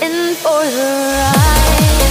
in for the ride.